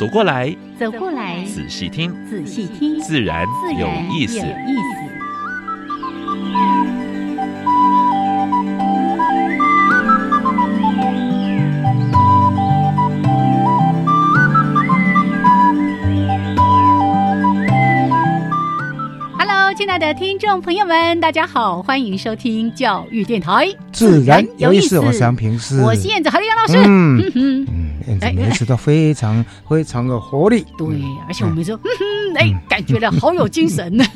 走过来，走过来，仔细听，仔细听，自然有意思。Hello，亲爱的听众朋友们，大家好，欢迎收听教育电台，自然有意思。我是杨平师，我是燕子何丽杨老师。嗯嗯。每次都非常非常的活力，对，而且我们说，哎，感觉了好有精神。呢。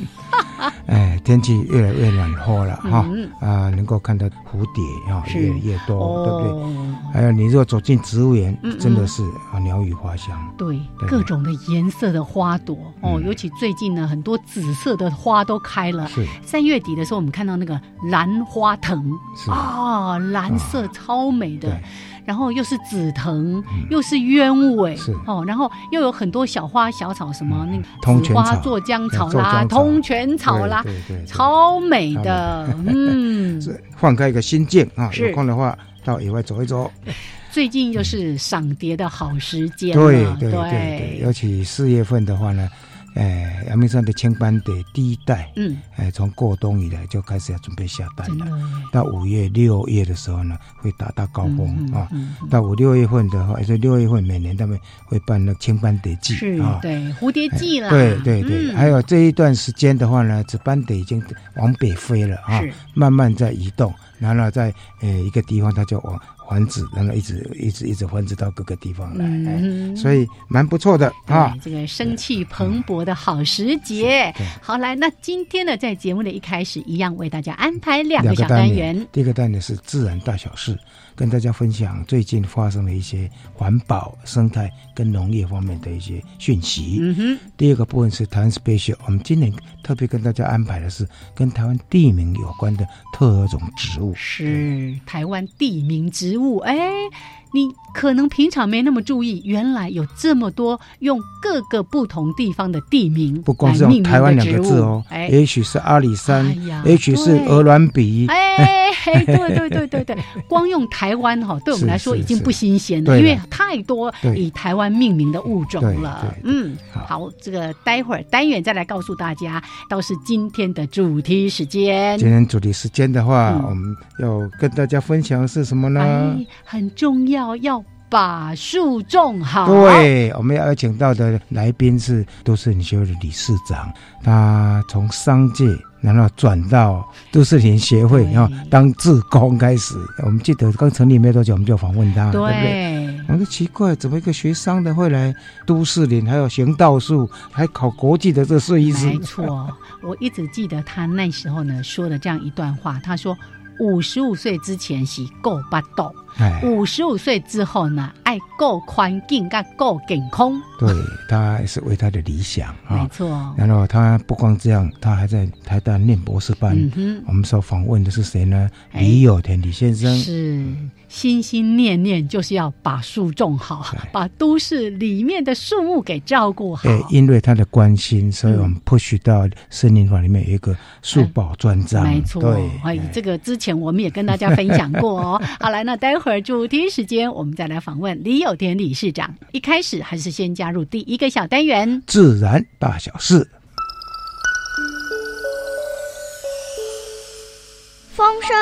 哎，天气越来越暖和了哈，啊，能够看到蝴蝶啊，越来越多，对不对？还有，你如果走进植物园，真的是啊，鸟语花香，对，各种的颜色的花朵。哦，尤其最近呢，很多紫色的花都开了。是。三月底的时候，我们看到那个兰花藤，啊，蓝色超美的。然后又是紫藤，又是鸢尾，哦，然后又有很多小花小草，什么那个紫花做江草啦，通泉草啦，超美的，嗯，放开一个心境啊，有空的话到野外走一走。最近就是赏蝶的好时间，对对对对，尤其四月份的话呢。哎，阳明山的青斑蝶第一代，嗯，哎，从过冬以来就开始要准备下蛋了。到五月、六月的时候呢，会达到高峰啊。到五六月份的话，也就六月份，每年他们会办那青斑蝶季啊，对，蝴蝶季啦。对对对，还有这一段时间的话呢，紫斑蝶已经往北飞了啊，慢慢在移动，然后在呃一个地方，它就往。繁殖，然后一直一直一直繁殖到各个地方来，所以蛮不错的啊。这个生气蓬勃的好时节，好来，那今天呢，在节目的一开始，一样为大家安排两个小单元。第一个单元是自然大小事。跟大家分享最近发生的一些环保、生态跟农业方面的一些讯息。嗯哼。第二个部分是台湾 special，我们今年特别跟大家安排的是跟台湾地名有关的特种植物。是台湾地名植物，哎。你可能平常没那么注意，原来有这么多用各个不同地方的地名，不光是用台湾两个字哦，哎，也许是阿里山，也许是鹅銮鼻，哎，对对对对对，光用台湾哈，对我们来说已经不新鲜了，因为太多以台湾命名的物种了。嗯，好，这个待会儿单元再来告诉大家，倒是今天的主题时间。今天主题时间的话，我们要跟大家分享的是什么呢？很重要。要把树种好。对，我们要邀请到的来宾是都市林协会的理事长，他从商界然后转到都市林协会，然后当志工开始。我们记得刚成立没多久，我们就访问他，对不对？我说奇怪，怎么一个学商的会来都市林，还有行道树，还考国际的这个设计师？没错，我一直记得他那时候呢说的这样一段话，他说。五十五岁之前是够不到，五十五岁之后呢，爱够宽境，该够健康。对他是为他的理想啊，没错。然后他不光这样，他还在台大念博士班。我们所访问的是谁呢？李有田李先生是。心心念念就是要把树种好，把都市里面的树木给照顾好。对，因为他的关心，所以我们 push 到森林法里面有一个树保专章。没错，对，哎，这个之前我们也跟大家分享过哦。好来，那待会儿主题时间，我们再来访问李有田理事长。一开始还是先加入第一个小单元——自然大小事。风声。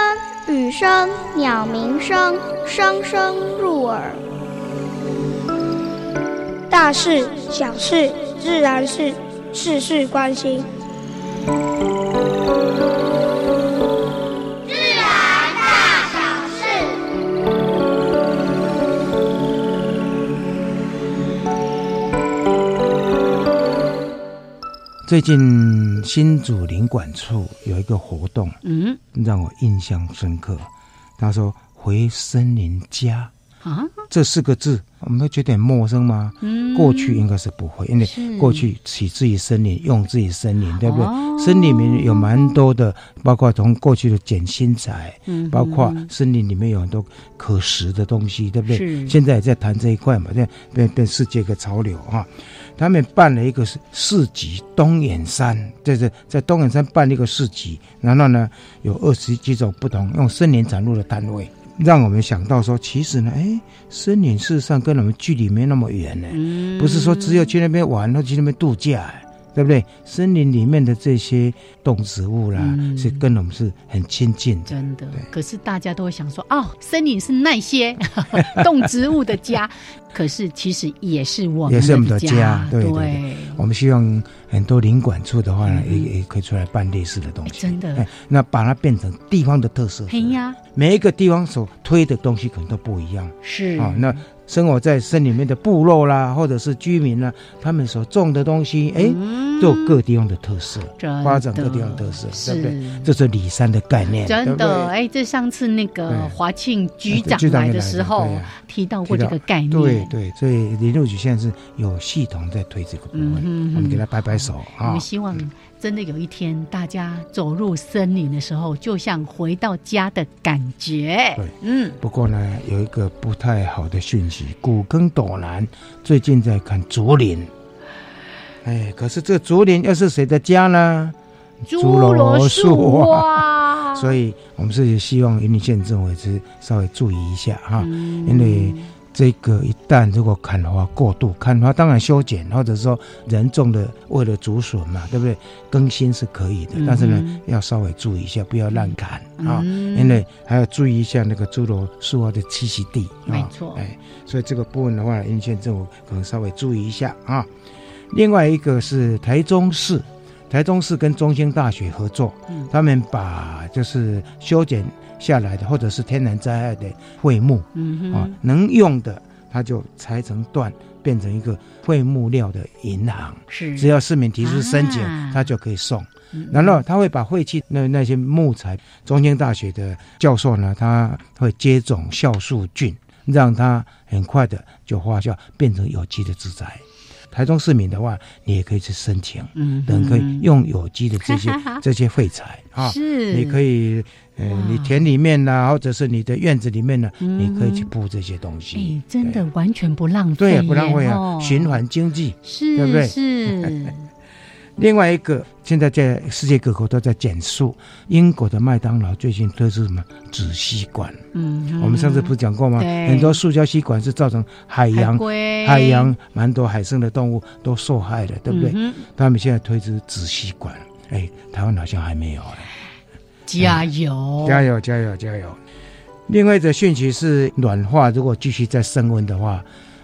雨声、鸟鸣声，声声入耳。大事、小事、自然事，事事关心。最近新竹林管处有一个活动，嗯，让我印象深刻。他说：“回森林家。啊，这四个字，我们会觉得很陌生吗？嗯，过去应该是不会，因为过去起自于森林，用自己森林，对不对？森林里面有蛮多的，包括从过去的捡新材，嗯，包括森林里面有很多可食的东西，对不对？是。现在也在谈这一块嘛，变变变世界个潮流哈。他们办了一个市市集，东眼山，在在在东眼山办了一个市集，然后呢，有二十几种不同用森林展露的单位。让我们想到说，其实呢，哎，森林事实上跟我们距离没那么远呢，不是说只有去那边玩，或去那边度假。对不对？森林里面的这些动植物啦，是跟我们是很亲近的。真的。可是大家都会想说，哦，森林是那些 动植物的家，可是其实也是我们也是我们的家。对对。我们希望很多领馆处的话呢，也也可以出来办类似的东西。真的。那把它变成地方的特色。嘿呀。每一个地方所推的东西可能都不一样。是。啊，那。生活在森林里面的部落啦，或者是居民啦，他们所种的东西，哎，都有各地方的特色，发展各地方特色，对不对？这是里山的概念，真的。哎，这上次那个华庆局长来的时候提到过这个概念，对对。所以林路局现在是有系统在推这个部分，我们给他摆摆手啊。我们希望。真的有一天，大家走入森林的时候，就像回到家的感觉。对，嗯。不过呢，有一个不太好的讯息：古根朵兰最近在看竹林。哎，可是这竹林又是谁的家呢？侏罗树哇！所以我们是希望云林县政府是稍微注意一下哈，因为。这个一旦如果砍伐过度，砍伐当然修剪，或者说人种的为了竹笋嘛，对不对？更新是可以的，但是呢，要稍微注意一下，不要乱砍啊，因为还要注意一下那个侏罗树蛙的栖息地。没错，哎，所以这个部分的话，应县政府可能稍微注意一下啊。另外一个是台中市，台中市跟中兴大学合作，他们把就是修剪。下来的，或者是天然灾害的废木，啊，能用的，它就裁成段，变成一个废木料的银行。是，只要市民提出申请，它就可以送。然后他会把废弃那那些木材，中兴大学的教授呢，他会接种酵素菌，让它很快的就发酵，变成有机的制材。台中市民的话，你也可以去申请，嗯，等可以用有机的这些 这些废材啊，是，你可以，呃，你田里面呐，或者是你的院子里面呢，你可以去布这些东西，哎，真的完全不浪费，对，不浪费啊，循环经济，是，对不对？是。另外一个，现在在世界各国都在减速。英国的麦当劳最近推出什么纸吸管？嗯，我们上次不是讲过吗？很多塑胶吸管是造成海洋海洋蛮多海生的动物都受害的，对不对？他们现在推出纸吸管，哎，台湾好像还没有哎。加油！加油！加油！加油！另外一则讯息是，暖化如果继续再升温的话。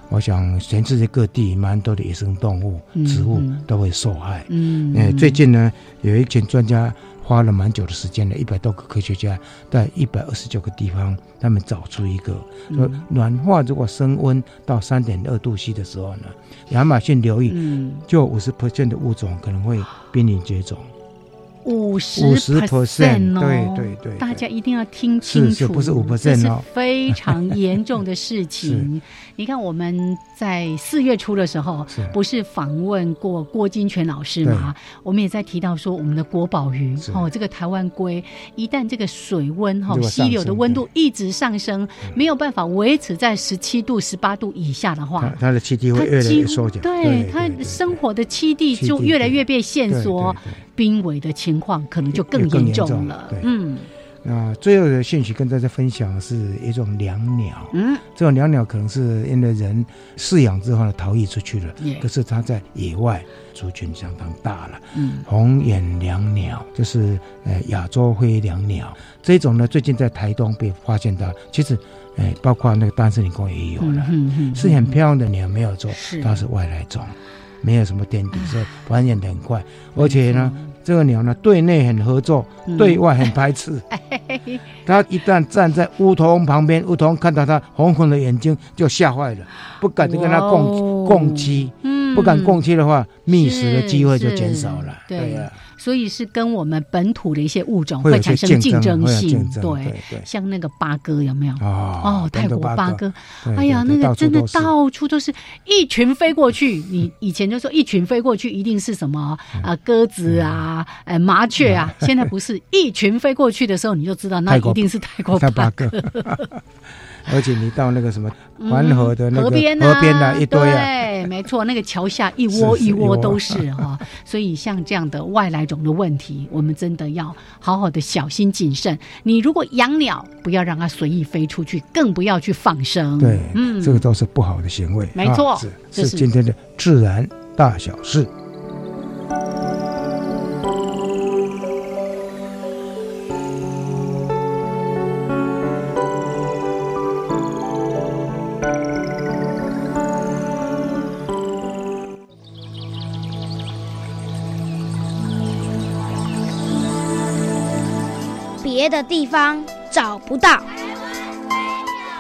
我想，全世界各地蛮多的野生动物、植物都会受害。嗯，哎，最近呢，有一群专家花了蛮久的时间的，一百多个科学家在一百二十九个地方，他们找出一个说，暖化如果升温到三点二度 C 的时候呢，亚马逊流域就五十 percent 的物种可能会濒临绝种。五十 percent 哦，对对对，大家一定要听清楚，不是五 percent 哦，非常严重的事情。你看我们在四月初的时候，不是访问过郭金泉老师吗？我们也在提到说，我们的国宝鱼哦，这个台湾龟，一旦这个水温哈，溪流的温度一直上升，没有办法维持在十七度、十八度以下的话，它的栖地会越来越缩减，对它生活的栖地就越来越被限缩。濒危的情况可能就更严重了。对，嗯，那最后的讯息跟大家分享是一种椋鸟。嗯，这种椋鸟可能是因为人饲养之后呢逃逸出去了，可是它在野外族群相当大了。嗯，红眼椋鸟就是呃亚洲灰椋鸟。这种呢，最近在台东被发现到，其实哎包括那个丹斯林宫也有了，是很漂亮的鸟，没有错，它是外来种，没有什么天敌，所以繁衍的很快，而且呢。这个鸟呢，对内很合作，对外很排斥。它一旦站在梧桐旁边，梧桐看到它红红的眼睛就吓坏了，不敢跟它共共栖。不敢共栖的话，觅食的机会就减少了。对呀。所以是跟我们本土的一些物种会产生竞争性。对，像那个八哥有没有？哦，哦，泰国八哥，哎呀，那个真的到处都是一群飞过去。你以前就说一群飞过去一定是什么啊鸽子啊，呃麻雀啊，现在不是一群飞过去的时候，你就知道那一定是泰国八哥。而且你到那个什么环河的那个河边河边的一堆啊，对，没错，那个桥下一窝 一窝都是哈。所以像这样的外来种的问题，我们真的要好好的小心谨慎。你如果养鸟，不要让它随意飞出去，更不要去放生。对，嗯，这个都是不好的行为。没错，是今天的自然大小事。别的地方找不到，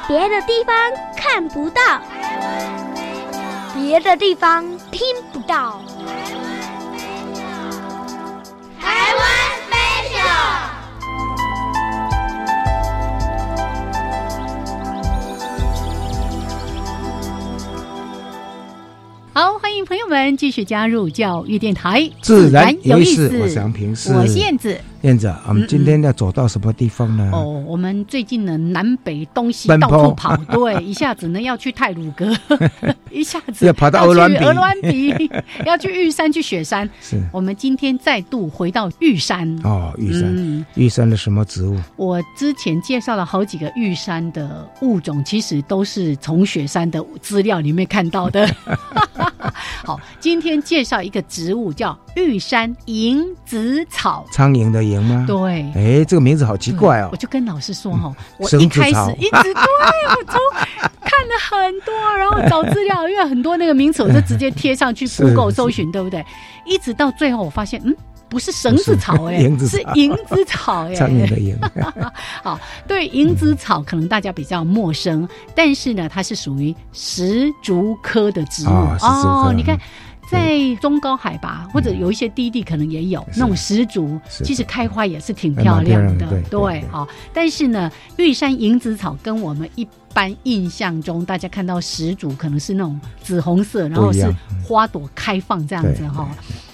别的地方看不到，别的地方听不到。台湾 special。好，欢迎朋友们继续加入教育电台，自然有意思。我是杨平，我是燕子。燕子，我们今天要走到什么地方呢？哦，我们最近呢，南北东西到处跑，对，一下子呢要去泰鲁阁，一下子要跑到鹅銮鼻，鹅銮鼻 要去玉山去雪山。是，我们今天再度回到玉山。哦，玉山，玉山的什么植物？我之前介绍了好几个玉山的物种，其实都是从雪山的资料里面看到的。好，今天介绍一个植物叫玉山银子草，苍蝇的蝇。吗？对，哎，这个名字好奇怪哦！我就跟老师说哈，我一开始 一直对我从看了很多，然后找资料，因为很多那个名词我就直接贴上去 Google 搜寻，对不对？一直到最后，我发现，嗯，不是绳子草，哎，是银子草，哎，苍蝇的蝇。好，对银子草可能大家比较陌生，但是呢，它是属于石竹科的植物哦。你看。在中高海拔或者有一些低地，可能也有那种石竹，其实开花也是挺漂亮的。对，好，但是呢，玉山银子草跟我们一般印象中大家看到石竹，可能是那种紫红色，然后是花朵开放这样子哈，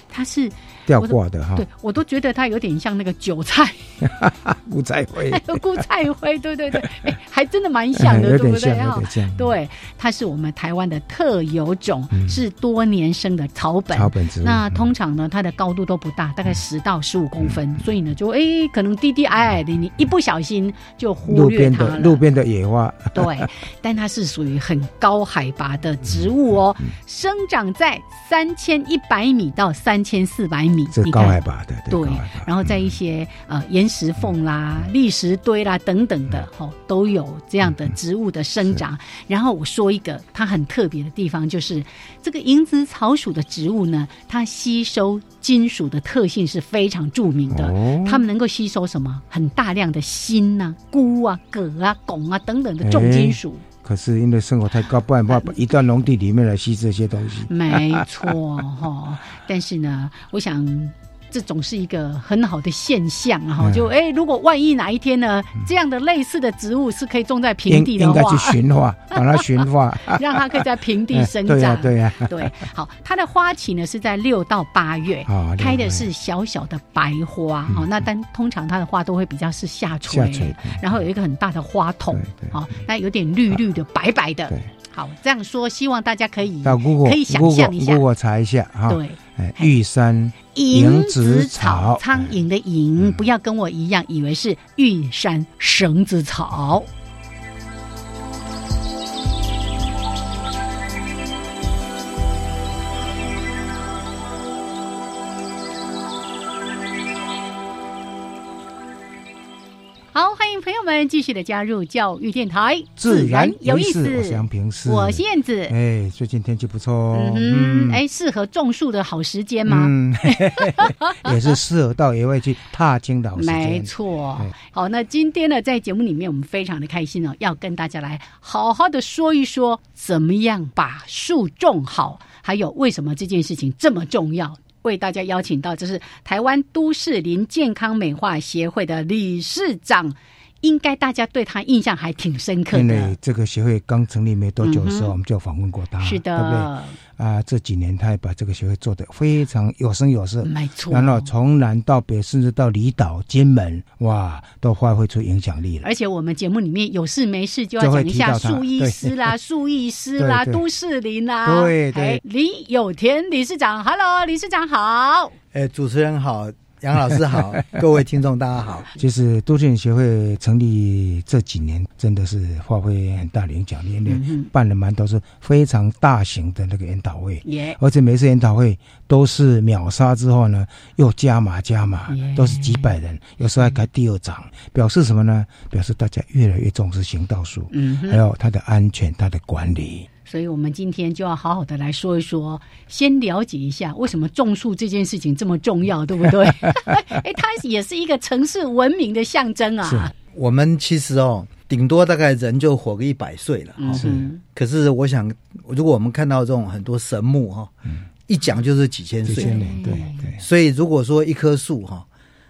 它是。吊挂的哈，对我都觉得它有点像那个韭菜，菇菜灰，还有菇菜灰，对对对，哎，还真的蛮像的，对不对？哈，对，它是我们台湾的特有种，是多年生的草本。草本植物。那通常呢，它的高度都不大，大概十到十五公分，所以呢，就哎，可能低低矮矮的，你一不小心就忽略它了。路边的野花，对，但它是属于很高海拔的植物哦，生长在三千一百米到三千四百米。这高海拔的，对，然后在一些呃岩石缝啦、砾石堆啦等等的，吼，都有这样的植物的生长。然后我说一个它很特别的地方，就是这个银子草属的植物呢，它吸收金属的特性是非常著名的。它们能够吸收什么？很大量的锌呐、钴啊、铬啊、汞啊等等的重金属。可是因为生活太高，不然把一到农地里面来吸这些东西。没错哈，但是呢，我想。这总是一个很好的现象哈，就哎，如果万一哪一天呢，这样的类似的植物是可以种在平地的话，应该去驯化，把它驯化，让它可以在平地 生长。对呀，对呀，对。好，它的花期呢是在六到八月，开的是小小的白花哈。那但通常它的花都会比较是下垂，然后有一个很大的花筒，好，那有点绿绿的、白白的。好，这样说，希望大家可以可以想象一下，我查一下哈。对，玉山蝇子草，苍蝇的蝇，不要跟我一样以为是玉山绳子草。朋友们继续的加入教育电台，自然有意思。我是杨平，是我是燕子。哎，最近天气不错哦，嗯，哎，适合种树的好时间吗？嗯，也是适合到野外去踏青的好时间。没错。好，那今天呢，在节目里面，我们非常的开心哦，要跟大家来好好的说一说，怎么样把树种好，还有为什么这件事情这么重要。为大家邀请到，就是台湾都市林健康美化协会的理事长。应该大家对他印象还挺深刻的。因为这个协会刚成立没多久的时候，我们就访问过他，是的，对不对？啊，这几年他也把这个协会做得非常有声有色，没错。然后从南到北，甚至到离岛、金门，哇，都发挥出影响力了。而且我们节目里面有事没事就要讲一下树医师啦、树医师啦、都市林啦。对对，李有田理事长，Hello，理事长好。哎，主持人好。杨老师好，各位听众大家好。其实都市协会成立这几年，真的是发挥很大的影响力，办了蛮多是非常大型的那个研讨会，而且每次研讨会都是秒杀之后呢，又加码加码，都是几百人，有时候还开第二场，表示什么呢？表示大家越来越重视行道树，还有它的安全、它的管理。所以，我们今天就要好好的来说一说，先了解一下为什么种树这件事情这么重要，对不对？哎，它也是一个城市文明的象征啊。我们其实哦，顶多大概人就活个一百岁了。是。可是，我想，如果我们看到这种很多神木哈，一讲就是几千岁。对对。所以，如果说一棵树哈，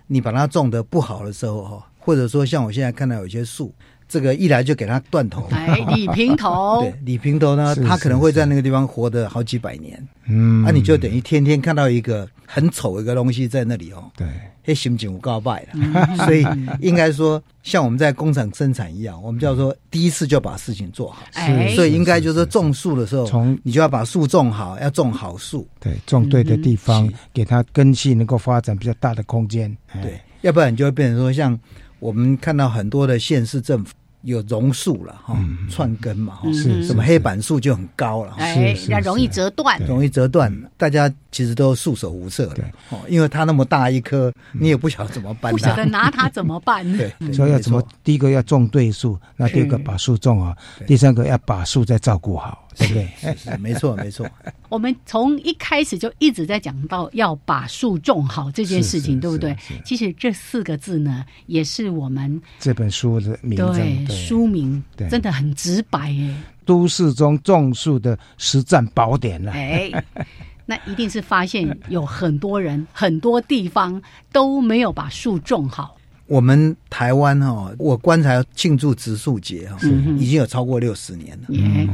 你把它种的不好的时候哈，或者说像我现在看到有些树。这个一来就给他断头，哎，李平头，对，李平头呢，他可能会在那个地方活得好几百年，嗯，那你就等于天天看到一个很丑一个东西在那里哦，对，那心情告败了，所以应该说像我们在工厂生产一样，我们叫做第一次就把事情做好，所以应该就是说种树的时候，从你就要把树种好，要种好树，对，种对的地方，给它根系能够发展比较大的空间，对，要不然你就会变成说像。我们看到很多的县市政府有榕树了哈，串根嘛哈，是什么黑板树就很高了，哎，要容易折断，容易折断，大家其实都束手无策的哦，因为它那么大一棵，你也不晓得怎么办，不晓得拿它怎么办，对，所以要怎么？第一个要种对树，那第二个把树种好，第三个要把树再照顾好。对是是？没错，没错。我们从一开始就一直在讲到要把树种好这件事情，对不对？其实这四个字呢，也是我们这本书的名对书名，真的很直白哎。都市中种树的实战宝典了。哎，那一定是发现有很多人、很多地方都没有把树种好。我们台湾哈，我观察庆祝植树节哈，已经有超过六十年了。嗯，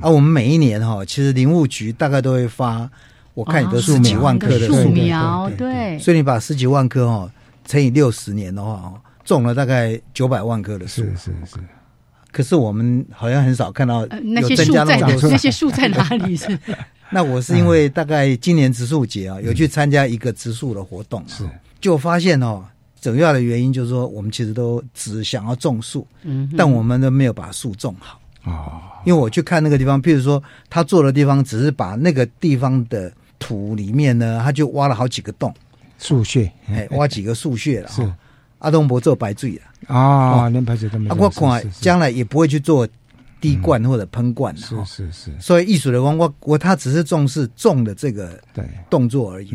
啊，我们每一年哈，其实林务局大概都会发，我看你都十几万棵的树苗，对。所以你把十几万棵哈乘以六十年的话，种了大概九百万棵的树。是是是。可是我们好像很少看到那些树在那些树在哪里？是。那我是因为大概今年植树节啊，有去参加一个植树的活动，是就发现哦。主要的原因就是说，我们其实都只想要种树，嗯，但我们都没有把树种好哦。因为我去看那个地方，譬如说他做的地方，只是把那个地方的土里面呢，他就挖了好几个洞，树穴，哎，挖几个树穴了。是阿东伯做白醉了啊，连白醉都没。啊，我看将来也不会去做滴灌或者喷灌了。是是是。所以艺术的光，我我他只是重视种的这个对动作而已。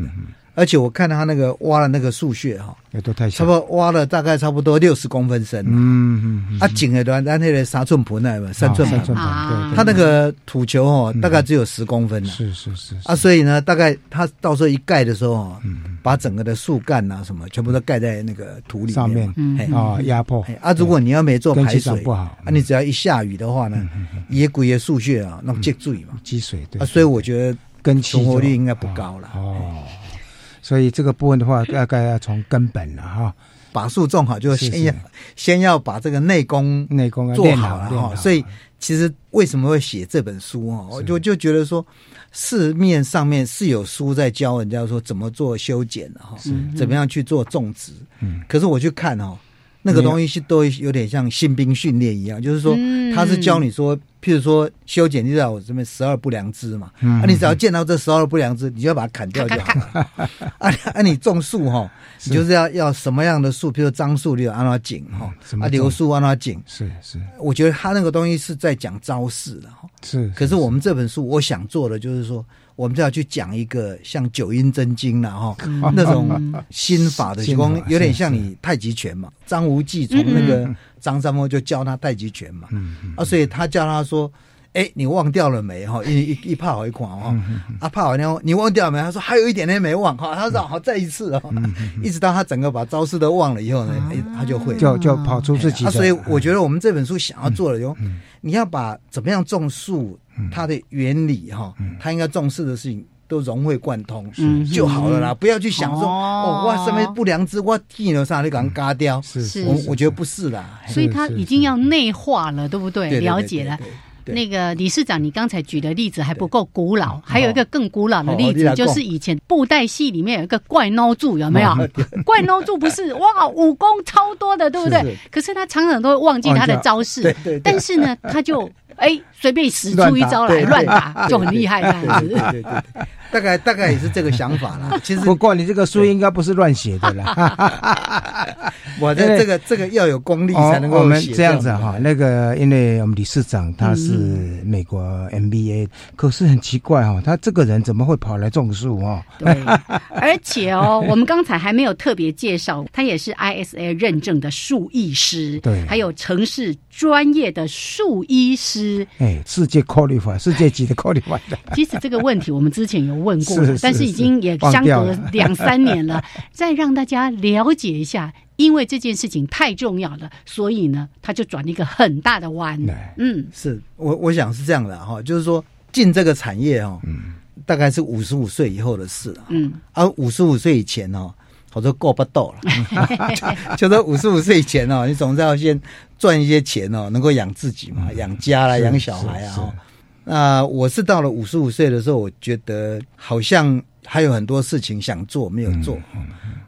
而且我看到他那个挖了那个树穴哈，也都太差不多挖了大概差不多六十公分深。嗯嗯，啊，井的端，咱那个三寸盆那嘛，三寸盆，他那个土球哦，大概只有十公分。是是是。啊，所以呢，大概他到时候一盖的时候哦，把整个的树干啊什么，全部都盖在那个土里上面。啊，压迫。啊，如果你要没做排水不好，啊，你只要一下雨的话呢，野鬼的树穴啊，那积水嘛，积水对。啊，所以我觉得根存活率应该不高了。哦。所以这个部分的话，大概要从根本了哈，把树种好，就先要先要把这个内功内功做好了哈。所以其实为什么会写这本书啊，我就就觉得说，市面上面是有书在教人家说怎么做修剪的哈，怎么样去做种植。嗯，可是我去看哦。那个东西是都有点像新兵训练一样，就是说他是教你说，譬如说修剪，就在我这边十二不良枝嘛，啊，你只要见到这十二不良枝，你就要把它砍掉就好了。啊啊，你种树哈，你就是要要什么样的树，譬如樟树就按它紧哈，啊柳树按它紧。是是，我觉得他那个东西是在讲招式的哈。是，可是我们这本书我想做的就是说。我们就要去讲一个像九阴真经了哈，那种心法的，光有点像你太极拳嘛。张无忌从那个张三丰就教他太极拳嘛，啊，所以他教他说哎，你忘掉了没？哈，一一一泡好一款哈，啊，怕好后你忘掉了没？他说还有一点点没忘哈，他说好再一次哦，一直到他整个把招式都忘了以后呢，哎，他就会就就跑出自己。所以我觉得我们这本书想要做的就，你要把怎么样种树它的原理哈，他应该重视的事情。都融会贯通就好了啦，不要去想说哦，哇，什么不良知，我听了啥你敢嘎掉，是，我我觉得不是啦，所以他已经要内化了，对不对？了解了。那个理事长，你刚才举的例子还不够古老，还有一个更古老的例子，就是以前布袋戏里面有一个怪孬柱，有没有？怪孬柱不是哇，武功超多的，对。不对？可是他常常都会忘记他的招式，但是呢，他就哎随便使出一招来乱打，就很厉害这样子。对对对。大概大概也是这个想法啦。其实不过你这个书应该不是乱写的啦。我的这个这个要有功力才能够写这样子哈。那个因为我们理事长他是美国 MBA，可是很奇怪哈，他这个人怎么会跑来种树哦？对，而且哦，我们刚才还没有特别介绍，他也是 ISA 认证的树艺师，对，还有城市专业的树医师。哎，世界 qualify，世界级的 qualify。其实这个问题我们之前有。问过，但是已经也相隔两三年了，再让大家了解一下，因为这件事情太重要了，所以呢，他就转了一个很大的弯。嗯，是我我想是这样的哈，就是说进这个产业哦，大概是五十五岁以后的事了。嗯，而五十五岁以前哦，我说过不到了，就说五十五岁以前哦，你总是要先赚一些钱哦，能够养自己嘛，养家啦，养小孩啊。那我是到了五十五岁的时候，我觉得好像还有很多事情想做没有做，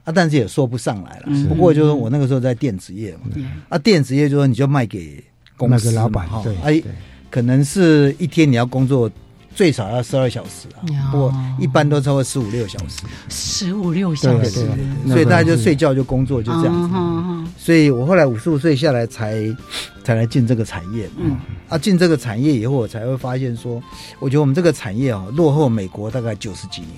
啊，但是也说不上来了。不过就是我那个时候在电子业嘛，啊，电子业就说你就卖给公司老板，哈，哎，可能是一天你要工作。最少要十二小时啊，不过一般都超过十五六小时。十五六小时，所以大家就睡觉就工作就这样子。所以我后来五十五岁下来才才来进这个产业。嗯，啊，进这个产业以后，我才会发现说，我觉得我们这个产业哦，落后美国大概九十几年。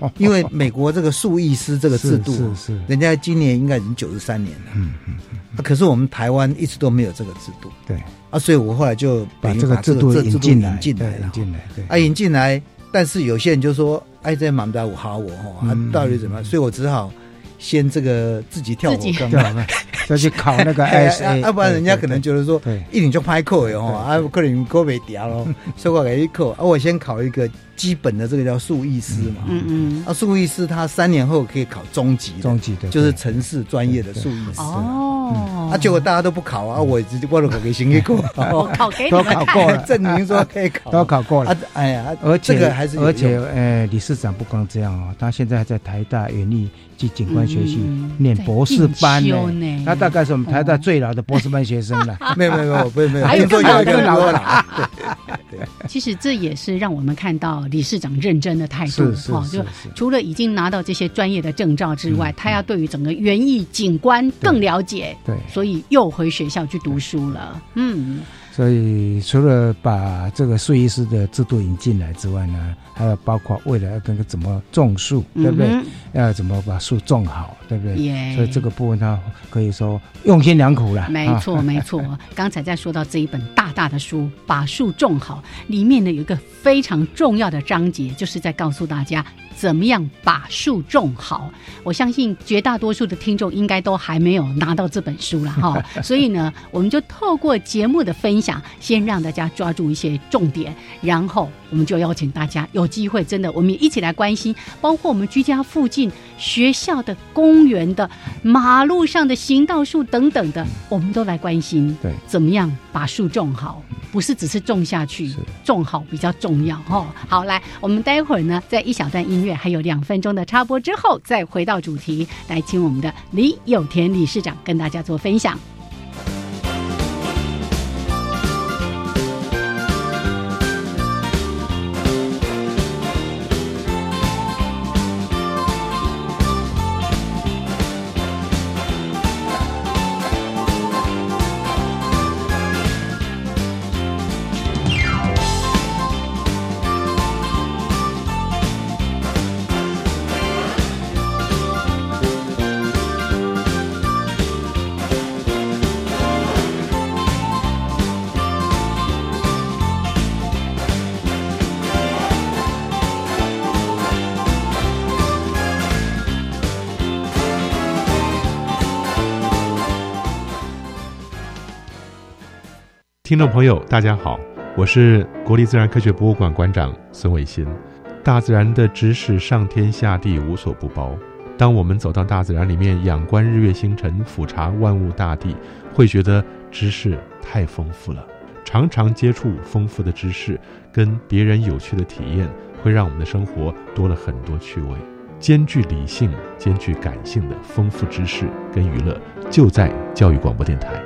嗯，因为美国这个数亿师这个制度，是是，人家今年应该已经九十三年了。嗯嗯嗯，可是我们台湾一直都没有这个制度。对。啊，所以我后来就把这个制度引进来，引进来，引进来，对，啊，引进来，但是有些人就说，哎，这蛮不好我哈，啊，到底怎么？所以我只好先这个自己跳火坑，再去考那个 SA，要不然人家可能觉得说，一领就拍扣哟，啊，可能够没掉咯，所以我给一扣，啊，我先考一个。基本的这个叫数艺师嘛，嗯嗯，啊，数艺师他三年后可以考中级，中级的，就是城市专业的数艺师。哦，啊，结果大家都不考啊，我直接我都考给新一过，我考给都考过了，证明说可以考，都考过了。啊，哎呀，而且这个还是而且，呃，理事长不光这样哦，他现在还在台大园艺及景观学系念博士班呢。他大概是我们台大最老的博士班学生了。没有没有没有，不没有，还有更老的。对，其实这也是让我们看到。理事长认真的态度，哈，就除了已经拿到这些专业的证照之外，他要对于整个园艺景观更了解，对，所以又回学校去读书了，嗯。所以，除了把这个树医师的制度引进来之外呢，还有包括未来要跟怎么种树，对不对？要怎么把树种好，对不对？所以这个部分他可以说用心良苦了。没错，没错。刚才在说到这一本大大的书《把树种好》，里面呢有一个非常重要的章节，就是在告诉大家。怎么样把树种好？我相信绝大多数的听众应该都还没有拿到这本书了哈，所以呢，我们就透过节目的分享，先让大家抓住一些重点，然后我们就邀请大家有机会，真的我们一起来关心，包括我们居家附近学校的公园的马路上的行道树等等的，我们都来关心。对，怎么样把树种好？不是只是种下去，种好比较重要哦。好，来，我们待会儿呢，在一小段音乐还有两分钟的插播之后，再回到主题，来请我们的李有田理事长跟大家做分享。听众朋友，大家好，我是国立自然科学博物馆馆长孙伟新。大自然的知识上天下地无所不包。当我们走到大自然里面，仰观日月星辰，俯察万物大地，会觉得知识太丰富了。常常接触丰富的知识，跟别人有趣的体验，会让我们的生活多了很多趣味。兼具理性、兼具感性的丰富知识跟娱乐，就在教育广播电台。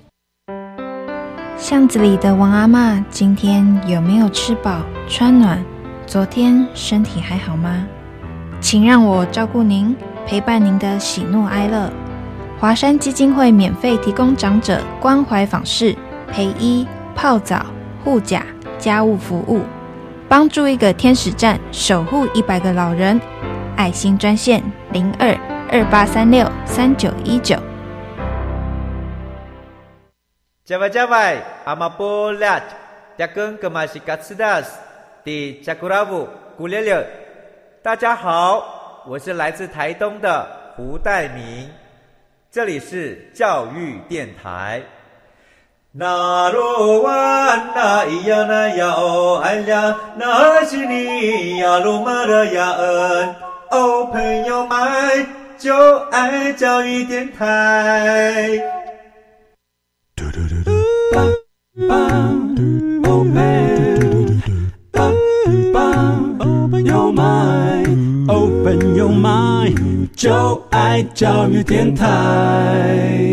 巷子里的王阿妈今天有没有吃饱穿暖？昨天身体还好吗？请让我照顾您，陪伴您的喜怒哀乐。华山基金会免费提供长者关怀访视、陪医、泡澡、护甲、家务服务，帮助一个天使站守护一百个老人。爱心专线零二二八三六三九一九。加外加外，阿玛波拉，扎根格玛西卡斯达斯，的加古拉布古列列。大家好，我是来自台东的胡代明，这里是教育电台。那罗哇那咿呀那呀哦哎呀，那是你呀鲁玛的呀恩哦，朋友们就爱教育电台。Open your mind, open your mind，就爱教育电台。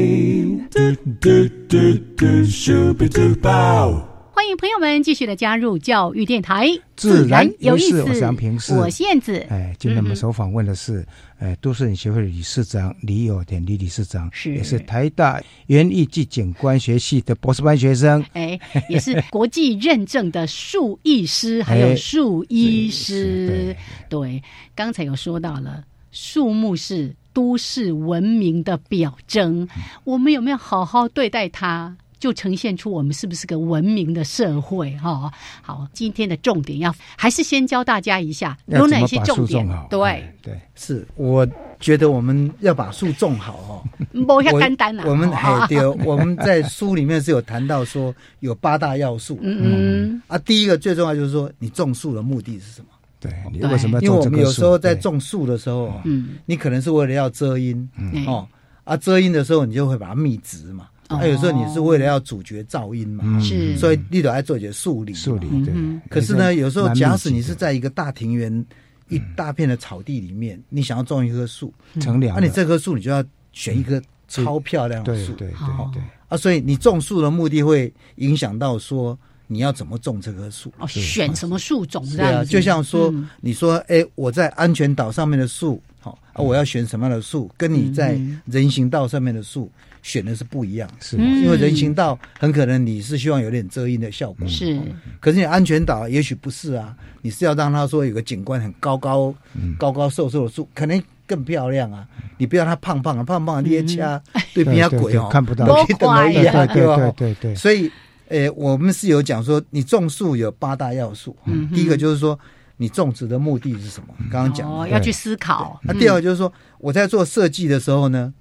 欢迎朋友们继续的加入教育电台，自然有意思。我是杨平，是我燕子。哎，今天我们所访问的是，哎，都市人协会理事长李友典李理事长，是也是台大园艺暨景观学系的博士班学生，哎，也是国际认证的树艺师，还有树医师。对，刚才有说到了，树木是都市文明的表征，我们有没有好好对待它？就呈现出我们是不是个文明的社会哈？好，今天的重点要还是先教大家一下有哪些重点。对对，是我觉得我们要把树种好哈。不要单单啊，我们 还丢我们在书里面是有谈到说有八大要素。嗯嗯啊，第一个最重要就是说你种树的目的是什么？对，你为什么？因为我们有时候在种树的时候，嗯，你可能是为了要遮阴，哦啊，遮阴的时候你就会把它密植嘛。那有时候你是为了要阻绝噪音嘛，是，所以你都爱做一些树林。树林对。可是呢，有时候假使你是在一个大庭园、一大片的草地里面，你想要种一棵树，乘凉，那你这棵树你就要选一棵超漂亮的树，对对对。啊，所以你种树的目的会影响到说你要怎么种这棵树。哦，选什么树种？对啊，就像说你说，哎，我在安全岛上面的树，好啊，我要选什么样的树？跟你在人行道上面的树。选的是不一样，是因为人行道很可能你是希望有点遮阴的效果，是。可是你安全岛也许不是啊，你是要让他说有个景观很高高、高高瘦瘦的树，可能更漂亮啊。你不要它胖胖的，胖胖的捏掐对比较鬼哦，看不到，等而已啊，对吧？对对。所以，呃，我们是有讲说，你种树有八大要素，第一个就是说你种植的目的是什么？刚刚讲哦，要去思考。那第二个就是说我在做设计的时候呢。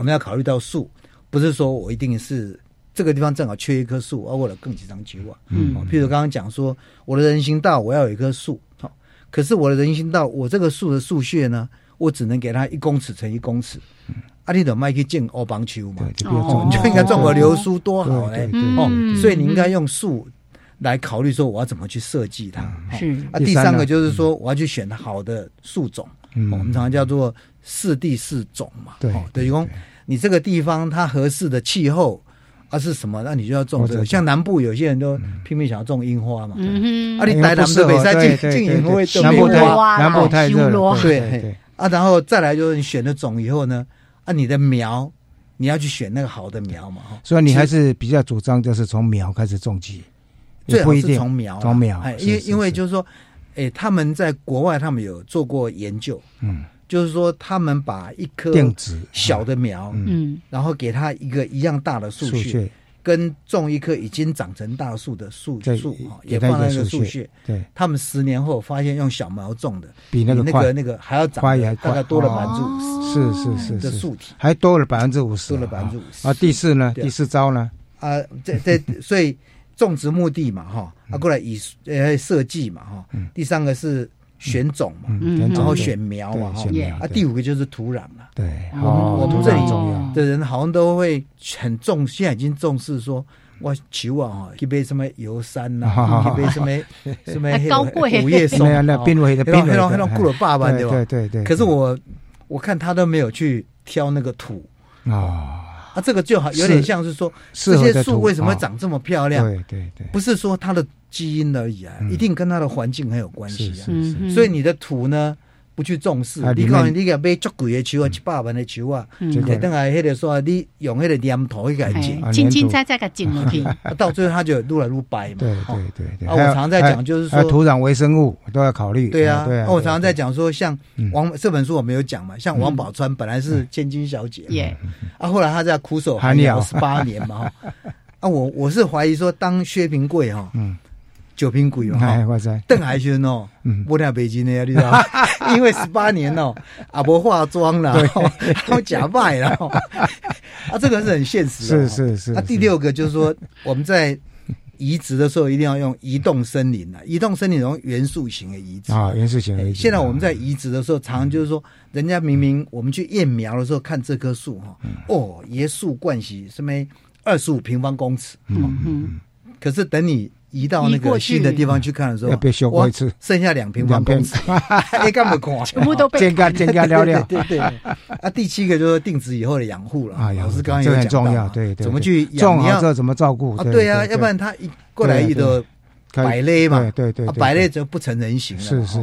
我们要考虑到树，不是说我一定是这个地方正好缺一棵树，而为了更几张球啊。嗯，譬如刚刚讲说，我的人行道我要有一棵树，好，可是我的人行道，我这个树的树穴呢，我只能给它一公尺乘一公尺。阿里的麦克建欧邦球嘛，就就应该种个流苏多好嘞。哦，所以你应该用树来考虑说我要怎么去设计它。是啊，第三个就是说我要去选好的树种，我们常常叫做四地四种嘛。对，等于说。你这个地方它合适的气候啊是什么？那你就要种这个。像南部有些人都拼命想要种樱花嘛。嗯。啊，你台南的北山进进樱会种樱花，南部太热。对，啊，然后再来就是你选了种以后呢，啊，你的苗你要去选那个好的苗嘛，所以你还是比较主张就是从苗开始种起，最好不一定是从苗啊，从苗因因为就是说，哎，他们在国外他们有做过研究，嗯，就是说他们把一棵定植小的苗，嗯，然后给它一个一样大的树穴跟种一棵已经长成大树的树树也放在那个树穴。对，他们十年后发现用小苗种的，比那个那个那个还要长大概多了哦百分之五十。是是是是的树体还多了百分之五十，多了百分之五十啊。第四呢？第四招呢？啊，这这所以种植目的嘛，哈，啊，过来以呃设计嘛，哈，第三个是选种嘛，然后选苗嘛，哈。对选苗，啊，第五个就是土壤了。对，我们哦我们这里的人好像都会很重，现在已经重视说。我求啊哈，去买什么油山呐、啊去买什么 什么还高贵。五叶松那那哦濒危的濒危的那种那种顾了爸爸对对吧？对对对可是我我看他都没有去挑那个土。啊。啊，这个就好有点像是说适这些树为什么长这么漂亮？对对对，不是说它的基因而已啊，一定跟它的环境很有关系啊。是是所以你的土呢不去重视啊，你里面讲你个买足贵的球啊，七八万的球啊，嗯摕等下迄个说你用迄个黏土去给它哎剪，轻轻再再给剪落去，啊到最后它就撸来撸白嘛。对对对我常在讲就是说土壤微生物都要考虑。对啊，对啊。我常常在讲说，像嗯。王这本书我没有讲嘛，像王宝钏本来是千金小姐，啊，后来她在苦守寒窑寒窑十八年嘛，哈，啊，我我是怀疑说，当薛平贵哈，嗯，九平贵嘛，哎，哈，我知。邓海轩哦，嗯我俩北京的呀，你知道？因为十八年哦，啊，不化妆了，然后假扮了，啊，这个是很现实的。是是是那第六个就是说，我们在移植的时候一定要用移动森林啊，移动森林用元素型的移植啊，元素型的移植。现在我们在移植的时候，常常就是说，人家明明我们去验苗的时候看这棵树哈，嗯哦，椰树冠喜什么二十五平方公尺，嗯嗯，可是等你移到那个新的地方去看的时候，要被修过一次剩下两平方公尺，哎，干嘛看？全部都被剪干剪干了了。对对对。啊，第七个就是定植以后的养护了啊，老师刚刚这有讲到很重要，对对。怎么去种养？你要好之后怎么照顾？啊，对啊，要不然它一过来一个摆类嘛，对对对，百类就不成人形了。是是。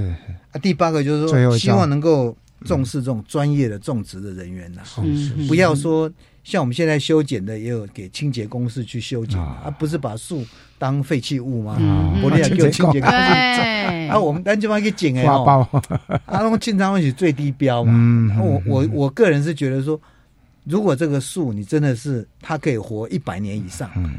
啊，第八个就是说，希望能够重视这种专业的种植的人员呐，不要说像我们现在修剪的，也有给清洁公司去修剪而，不是把树当废弃物嘛？我那叫清洁 公司 啊，我们单就帮去捡哎哦，啊，那种清仓是最低标嘛。嗯，我我我个人是觉得说，如果这个树你真的是它可以活一百年以上，嗯，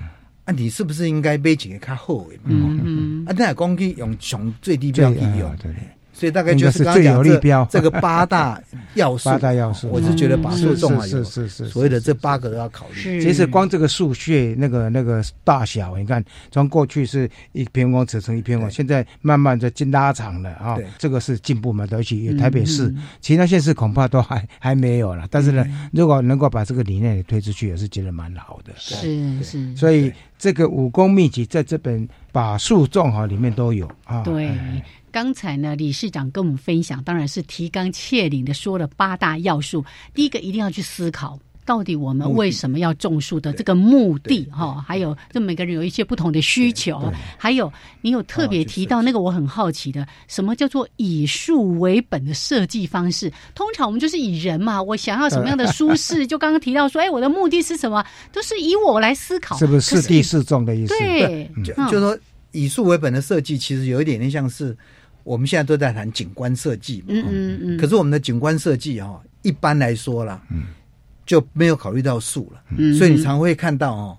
啊，你是不是应该买几个较好的？嗯嗯，啊，那讲去用熊最低标去用，对。所以大概就是刚刚讲这这个八大 要素，八大要素，我是觉得把树种了是是是，所谓的这八个都要考虑。其实光这个树穴那个那个大小，你看从过去是一平方尺乘一平方，现在慢慢的进拉长了啊，这个是进步嘛，而且台北市其他县市恐怕都还还没有了。但是呢，如果能够把这个理念推出去，也是觉得蛮好的。是是，所以这个武功秘籍在这本把树种好里面都有啊。对。刚才呢，理事长跟我们分享，当然是提纲挈领的说了八大要素。第一个一定要去思考，到底我们为什么要种树的这个目的哈，还有这每个人有一些不同的需求，还有你有特别提到那个我很好奇的，什么叫做以树为本的设计方式？通常我们就是以人嘛，我想要什么样的舒适，就刚刚提到说，哎，我的目的是什么，都是以我来思考，是不是适地适种的意思？对，就就说以树为本的设计，其实有一点点像是。我们现在都在谈景观设计嘛，嗯嗯嗯，可是我们的景观设计哈，一般来说啦，嗯，就没有考虑到树了，嗯，所以你常会看到哦，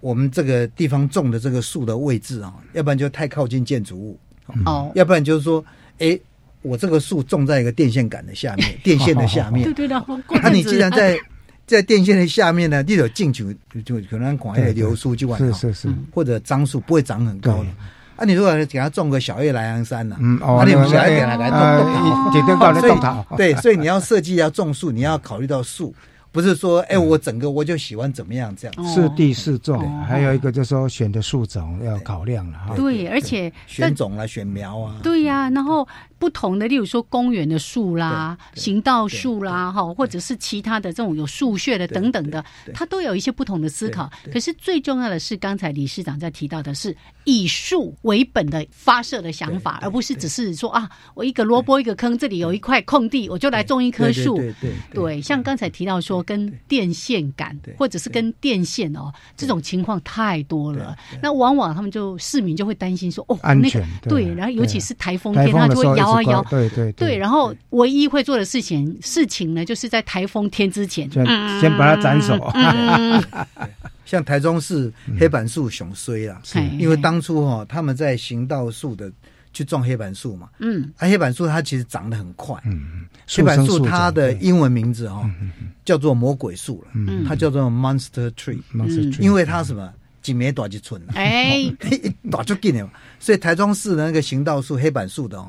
我们这个地方种的这个树的位置啊，要不然就太靠近建筑物，哦，要不然就是说，哎，我这个树种在一个电线杆的下面，电线的下面，对对的，那你既然在在电线的下面呢，你有进去就可能管一点流苏就完是是是，或者樟树不会长很高的。啊，你如果给他种个小叶莱阳山呢？嗯，哦，你们小叶给他来种种点点到来种它。对，所以你要设计要种树，你要考虑到树，不是说哎，我整个我就喜欢怎么样这样。是地是种，还有一个就是说选的树种要考量了哈。对，而且选种啊，选苗啊。对呀，然后不同的，例如说公园的树啦、行道树啦，哈，或者是其他的这种有树穴的等等的，它都有一些不同的思考。可是最重要的是，刚才李市长在提到的是以树为本的发射的想法，而不是只是说啊，我一个萝卜一个坑，这里有一块空地，我就来种一棵树。对对对，像刚才提到说。说跟电线杆或者是跟电线哦这种情况太多了，那往往他们就市民就会担心说哦安全对，然后尤其是台风天，它就会摇啊摇，对对对，然后唯一会做的事情事情呢，就是在台风天之前先把它斩首。像台中市黑板树熊衰啦，因为当初哈他们在行道树的去种黑板树嘛，嗯，啊黑板树它其实长得很快，嗯，黑板树它的英文名字哦叫做魔鬼树了，嗯，它叫做 monster tree，因为它什么？几米短几寸，哎，短就近了，所以台中市的那个行道树黑板树的哦。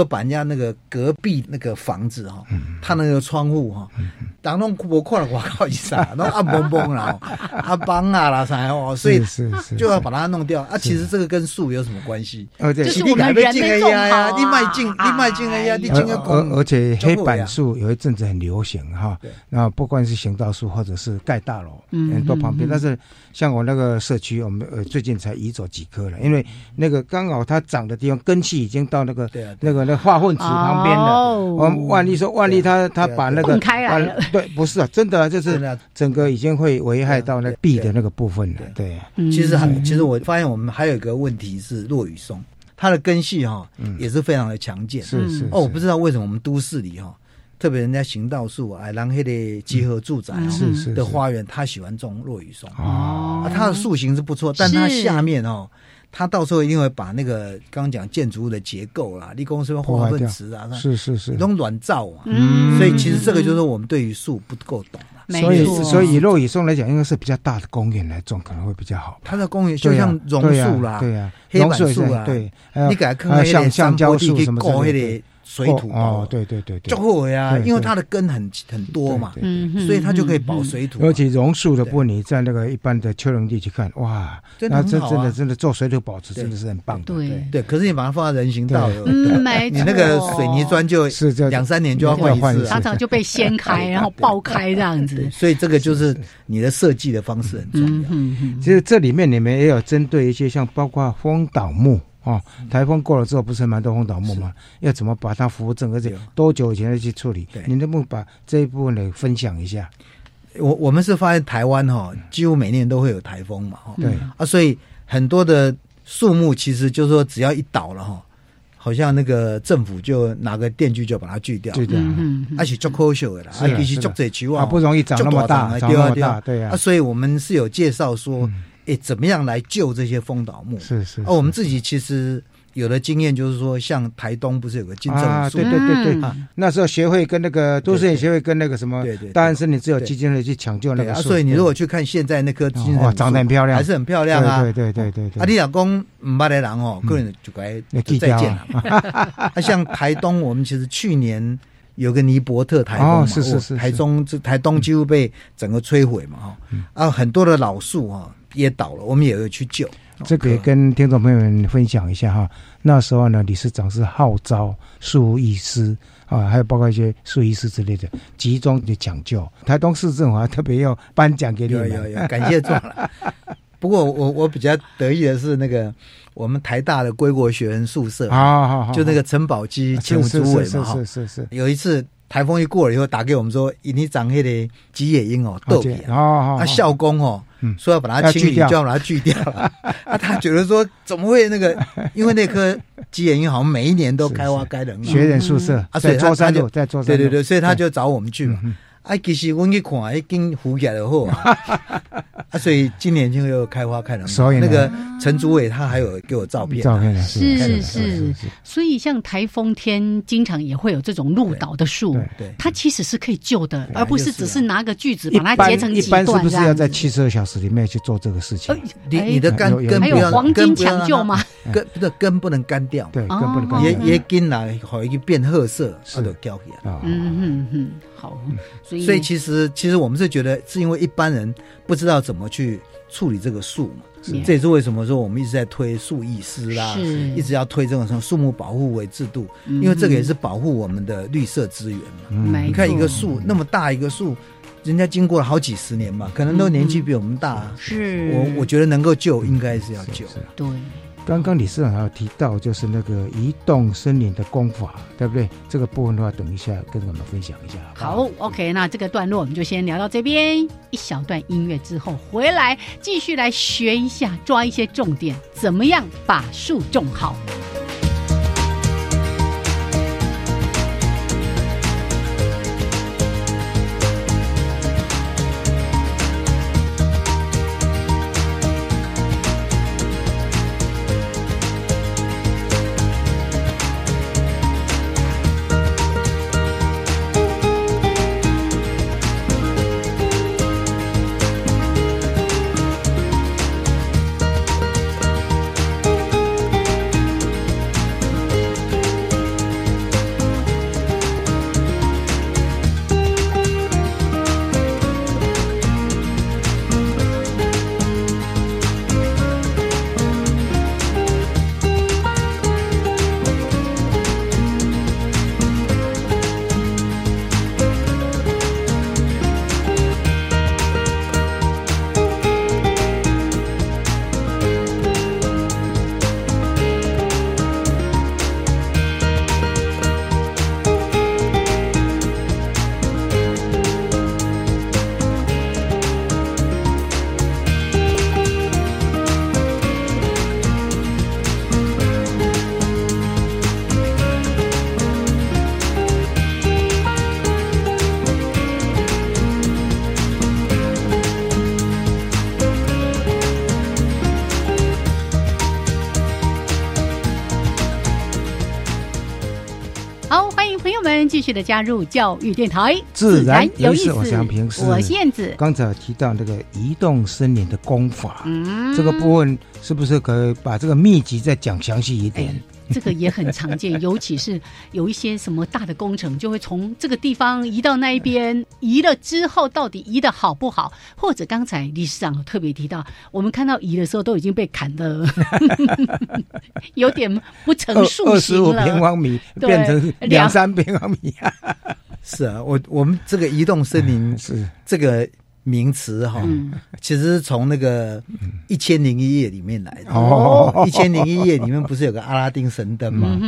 都把人家那个隔壁那个房子哈，他那个窗户哈，当中我看了我靠一下，那暗崩崩了，阿邦啊啦啥哦，所以就要把它弄掉。啊。其实这个跟树有什么关系？就是我们人没种好，你迈进，你迈进哎呀，你进个而而且黑板树有一阵子很流行哈，那不管是行道树或者是盖大楼，很多旁边，但是像我那个社区，我们呃最近才移走几棵了，因为那个刚好它长的地方根系已经到那个那个。那化粪池旁边的，我万一说万一他他把那个开来了，对，不是啊，真的就是整个已经会危害到那壁的那个部分了。对，其实其实我发现我们还有一个问题是落雨松，它的根系哈也是非常的强健。是是哦，我不知道为什么我们都市里哈，特别人家行道树啊，然后的集合住宅是是的花园，他喜欢种落雨松。哦，它的树形是不错，但它下面哦。他到时候一定会把那个刚刚讲建筑物的结构啦，立功是不是化粪池啊？是是是，弄软造啊。嗯，所以其实这个就是我们对于树不够懂所以所以以肉以松来讲，应该是比较大的公园来种可能会比较好。它的公园就像榕树啦，对呀，黑板树啦，对，你给它看像橡胶树什么之类的。水土哦，对对对对，就会呀，因为它的根很很多嘛，所以它就可以保水土。而且榕树的部分，你在那个一般的丘陵地去看，哇，那这真的真的做水土保持真的是很棒的。对。对，可是你把它放在人行道，嗯，没你那个水泥砖就是两三年就要换一次，常常就被掀开，然后爆开这样子。所以这个就是你的设计的方式很重要。其实这里面你们也有针对一些像包括风倒木。哦，台风过了之后，不是蛮多风倒木吗？要怎么把它扶正？而且多久以前要去处理？你能不能把这一部分来分享一下？我我们是发现台湾哈，几乎每年都会有台风嘛，哈，对。啊，所以很多的树木其实就是说，只要一倒了哈，好像那个政府就拿个电锯就把它锯掉，锯掉，而且做科学的啦，啊，必须做这球啊，不容易长那么大，长那么大，对啊，啊，所以我们是有介绍说。哎，怎么样来救这些风倒木？是是。哦，我们自己其实有的经验，就是说，像台东不是有个金正树？对对对对。那时候协会跟那个都市人协会跟那个什么，对对，当然是你只有基金会去抢救那个树。所以你如果去看现在那棵金哇，长得很漂亮，还是很漂亮啊！对对对对对。啊，你老公唔巴的人哦，个人就该再见了。啊，像台东，我们其实去年有个尼伯特台风嘛，是是是，台中这台东几乎被整个摧毁嘛，哈，啊，很多的老树哈。也倒了，我们也会去救。这个也跟听众朋友们分享一下哈。那时候呢，理事长是号召树医师啊，还有包括一些树医师之类的，集中的抢救。台东市政府还特别要颁奖给你们，有有有，感谢状了。不过我我比较得意的是那个我们台大的归国学人宿舍啊，就那个陈宝基前主委嘛，是是是。有一次。台风一过了以后，打给我们说，你长黑的吉野樱哦，豆皮啊，他校工哦，说要把它清理，就要把它锯掉。了。啊，他觉得说怎么会那个？因为那棵吉野樱好像每一年都开花开的，学人宿舍啊，所以他就在做对对对，所以他就找我们去嘛。啊，其实我去看，已经浮起来了好啊。啊，所以今年就又开花开了。所以那个陈祖伟他还有给我照片，照片是是是。所以像台风天，经常也会有这种路倒的树，对，它其实是可以救的，而不是只是拿个锯子把它截成几段。一般是不是要在七十二小时里面去做这个事情？你你的根根还有黄金抢救吗？根不是根不能干掉，对，根不能干掉。也也根来好一个变褐色，它都掉起来。嗯嗯嗯。好，所以所以其实其实我们是觉得是因为一般人不知道怎么去处理这个树嘛，这也是为什么说我们一直在推树艺师啦，一直要推这种什么树木保护为制度，因为这个也是保护我们的绿色资源嘛。你看一个树那么大一个树，人家经过了好几十年嘛，可能都年纪比我们大，是。我我觉得能够救应该是要救，对。刚刚李市长还有提到，就是那个移动森林的功法，对不对？这个部分的话，等一下跟我们分享一下。好，OK，那这个段落我们就先聊到这边，一小段音乐之后回来继续来学一下，抓一些重点，怎么样把树种好。继续的加入教育电台，自然有意思。我想平时我燕子刚才提到那个移动森林的功法，嗯，这个部分是不是可以把这个秘籍再讲详细一点？这个也很常见，尤其是有一些什么大的工程，就会从这个地方移到那一边，移了之后到底移的好不好？或者刚才理事长特别提到，我们看到移的时候都已经被砍的 有点不成数二十五平方米变成两三平方米。是啊，我我们这个移动森林是这个。名词哈，其实是从那个《一千零一夜》里面来的。哦，《一千零一夜》里面不是有个阿拉丁神灯吗？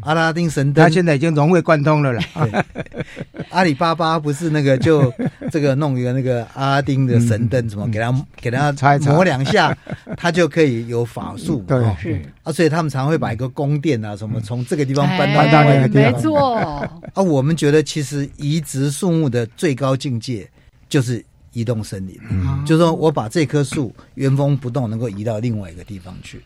阿拉丁神灯，他现在已经融会贯通了啦。阿里巴巴不是那个就 这个弄一个那个阿拉丁的神灯，什么给他给他磨两下，他就可以有法术。对，是啊，所以他们常会把一个宫殿啊什么从这个地方搬到那个地方。没错。啊，我们觉得其实移植树木的最高境界就是。移动森林，嗯。就是说我把这棵树原封不动能够移到另外一个地方去，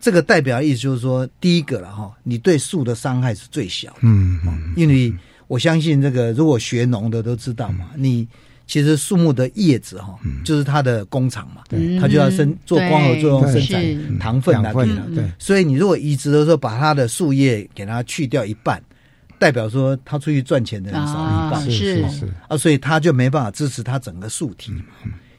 这个代表意思就是说，第一个了哈，你对树的伤害是最小的，嗯，因为我相信这个如果学农的都知道嘛，你其实树木的叶子哈，就是它的工厂嘛，它就要生做光合作用生产糖分啊，对，所以你如果移植的时候把它的树叶给它去掉一半。代表说他出去赚钱的人少一半，是是啊，所以他就没办法支持他整个树体。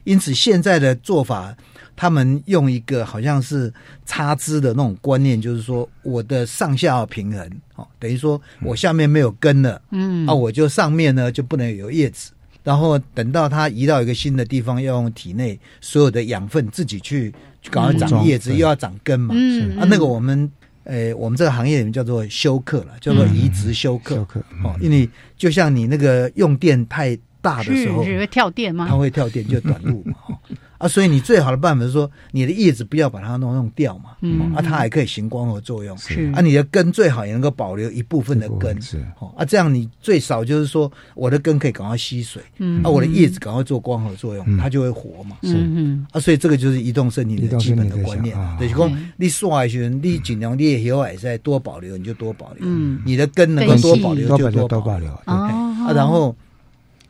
因此现在的做法，他们用一个好像是插枝的那种观念，就是说我的上下要平衡，哦，等于说我下面没有根了，嗯，啊，我就上面呢就不能有叶子，然后等到它移到一个新的地方，要用体内所有的养分自己去赶快长叶子，又要长根嘛，嗯，啊，那个我们。诶，我们这个行业里面叫做休克了，叫做移植休克。休克哦，因为就像你那个用电太大的时候，会跳电吗？它会跳电，就短路嘛。啊，所以你最好的办法是说，你的叶子不要把它弄弄掉嘛，嗯，啊，它还可以行光合作用，是。啊，你的根最好也能够保留一部分的根，是。哦，啊，这样你最少就是说，我的根可以赶快吸水，嗯，啊，我的叶子赶快做光合作用，它就会活嘛，是。嗯，啊，所以这个就是移动身体的基本的观念，就是说你刷一些，你尽量你叶也在多保留，你就多保留，嗯，你的根能够多保留就多保留，啊，然后。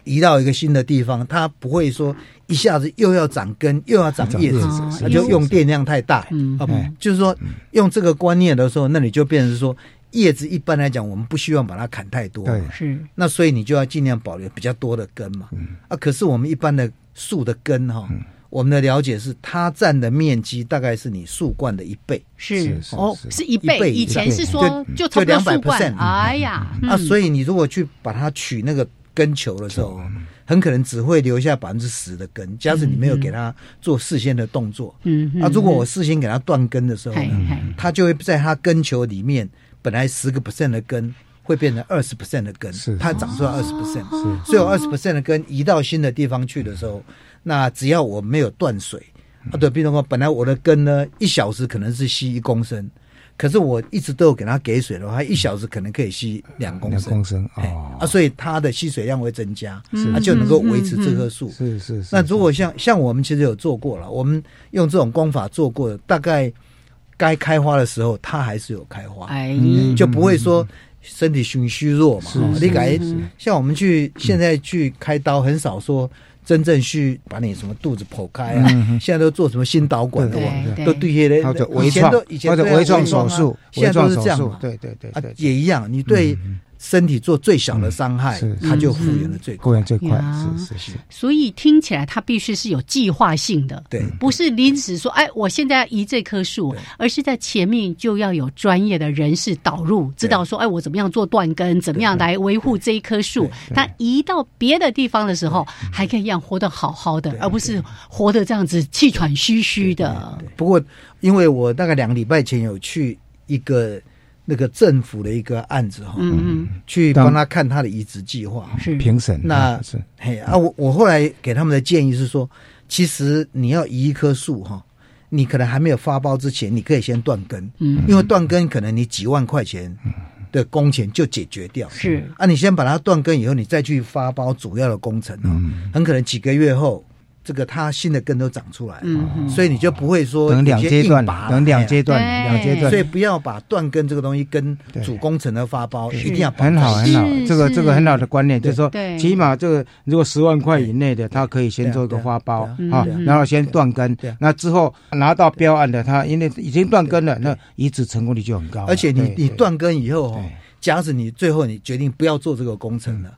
移到一个新的地方，它不会说一下子又要长根又要长叶子，它就用电量太大。嗯，就是说用这个观念的时候，那你就变成说叶子一般来讲，我们不希望把它砍太多。对，是。那所以你就要尽量保留比较多的根嘛。嗯。啊，可是我们一般的树的根哈，我们的了解是它占的面积大概是你树冠的一倍。是哦，是一倍。以前是说就就两百 percent。哎呀，啊，所以你如果去把它取那个。根球的时候，很可能只会留下百分之十的根。假使你没有给它做事先的动作，嗯，啊，如果我事先给它断根的时候呢，嘿它就会在它根球里面，本来十个 percent 的根会变成二十 percent 的根，它长出来二十 percent，所以我二十 percent 的根移到新的地方去的时候，那只要我没有断水，啊，对，比如说本来我的根呢一小时可能是吸一公升。可是我一直都有给它给水的话，一小时可能可以吸两公升，两公升哎哦啊，所以它的吸水量会增加，是它就能够维持这棵树。是是是。那如果像像我们其实有做过了，我们用这种功法做过，大概该开花的时候，它还是有开花，哎，就不会说身体虚虚弱嘛。是是哈你改是像我们去现在去开刀，很少说。真正去把你什么肚子剖开啊，嗯现在都做什么心导管的对嘛，对。都对些人或者微以前创都以前或者对啊微创手术现在都是这样微创手术嘛，对对对啊对，也一样，你对身体做最小的伤害嗯，它就复原的最快。复。原最快是是是。所以听起来它必须是有计划性的，对。不是临时说，哎，我现在要移这棵树，而是在前面就要有专业的人士导入，知道说，哎，我怎么样做断根，怎么样来维护这一棵树。它移到别的地方的时候，还可以让活得好好的，而不是活得这样子气喘吁吁的。不过，因为我大概两个礼拜前有去一个那个政府的一个案子哈，嗯去帮他看他的移植计划。嗯，是。评审那是。嘿啊，我我后来给他们的建议是说，其实你要移一棵树哈，你可能还没有发包之前，你可以先断根，嗯。因为断根可能你几万块钱的工钱就解决掉。是。啊，你先把它断根以后，你再去发包主要的工程哦，很可能几个月后，这个它新的根都长出来所以你就不会说等两阶段拔等两阶段两阶段所以不要把断根这个东西跟主工程的发包一定要很好很好是，这个是。这个很好的观念，就是说，起码这个如果十万块以内的，他可以先做一个发包啊然后先断根。那之后拿到标案的，他因为已经断根了，那移植成功率就很高。而且你你断根以后哦，假使你最后你决定不要做这个工程了，